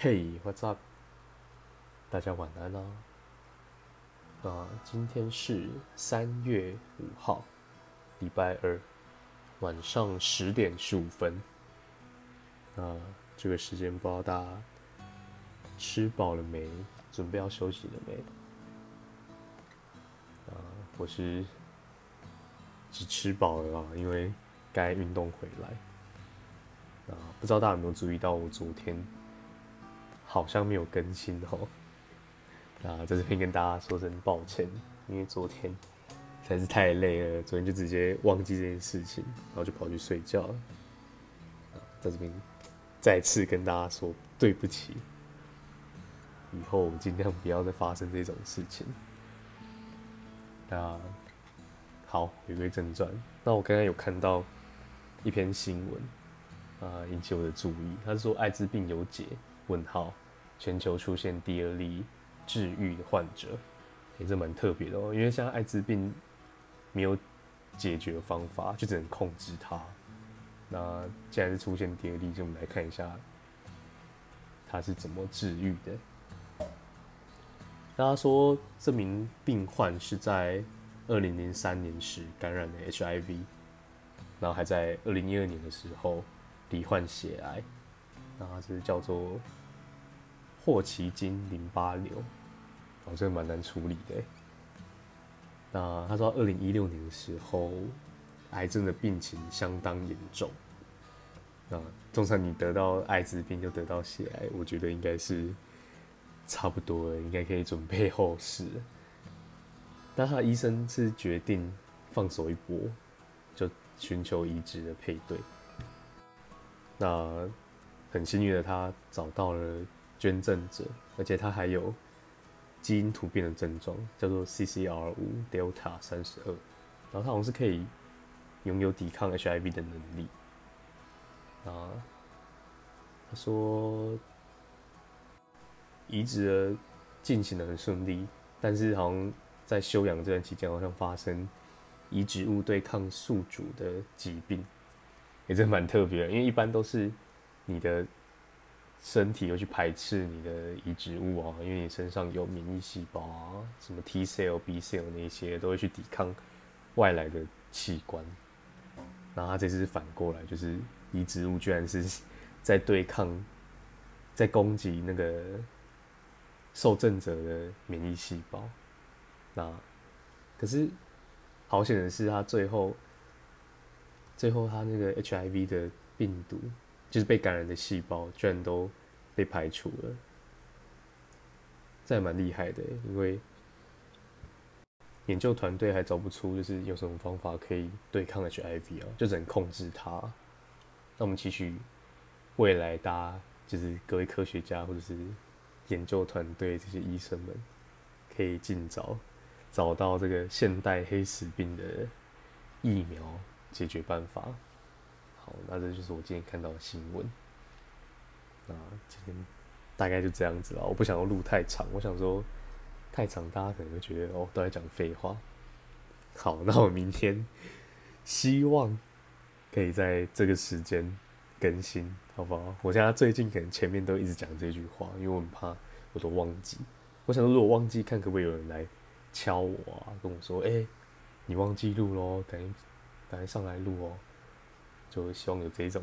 嘿，What's up？大家晚安啦。啊，今天是三月五号，礼拜二晚上十点十五分。啊，这个时间不知道大家吃饱了没？准备要休息了没？啊，我是只吃饱了啊，因为该运动回来。啊，不知道大家有没有注意到我昨天？好像没有更新哦，啊，在这边跟大家说声抱歉，因为昨天实在是太累了，昨天就直接忘记这件事情，然后就跑去睡觉了。在这边再次跟大家说对不起，以后尽量不要再发生这种事情。那好，言归正传，那我刚刚有看到一篇新闻啊，引起我的注意，他是说艾滋病有解。问号，全球出现第二例治愈的患者，也是蛮特别的哦。因为像艾滋病没有解决方法，就只能控制它。那既然是出现第二例，就我们来看一下它是怎么治愈的。大家说这名病患是在二零零三年时感染的 HIV，然后还在二零一二年的时候罹患血癌，那它是叫做。霍奇金淋巴瘤，哦，这个蛮难处理的。那他说，二零一六年的时候，癌症的病情相当严重。那通常你得到艾滋病就得到血癌，我觉得应该是差不多了，应该可以准备后事。但他的医生是决定放手一搏，就寻求移植的配对。那很幸运的他找到了。捐赠者，而且他还有基因突变的症状，叫做 CCR 五 Delta 三十二，然后他好像是可以拥有抵抗 HIV 的能力。啊，他说移植的进行的很顺利，但是好像在休养这段期间，好像发生移植物对抗宿主的疾病，也是蛮特别的，因为一般都是你的。身体又去排斥你的移植物啊，因为你身上有免疫细胞啊，什么 T cell、B cell 那些都会去抵抗外来的器官。然后他这次反过来，就是移植物居然是在对抗、在攻击那个受赠者的免疫细胞。那可是好险的是，他最后最后他那个 HIV 的病毒。就是被感染的细胞居然都被排除了，这还蛮厉害的。因为研究团队还找不出就是有什么方法可以对抗 HIV 啊，就只能控制它。那我们期许未来大家就是各位科学家或者是研究团队这些医生们，可以尽早找到这个现代黑死病的疫苗解决办法。好那这就是我今天看到的新闻。那今天大概就这样子了。我不想要录太长，我想说太长大家可能会觉得哦都在讲废话。好，那我明天希望可以在这个时间更新，好不好？我现在最近可能前面都一直讲这句话，因为我很怕我都忘记。我想说如果忘记，看可不可以有人来敲我啊，跟我说：“哎，你忘记录喽，等等上来录哦。”就希望有这种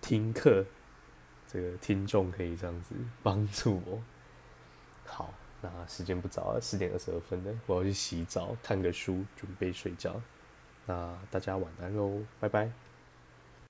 听课，这个听众可以这样子帮助我。好，那时间不早了，四点二十二分了，我要去洗澡，看个书，准备睡觉。那大家晚安喽，拜拜。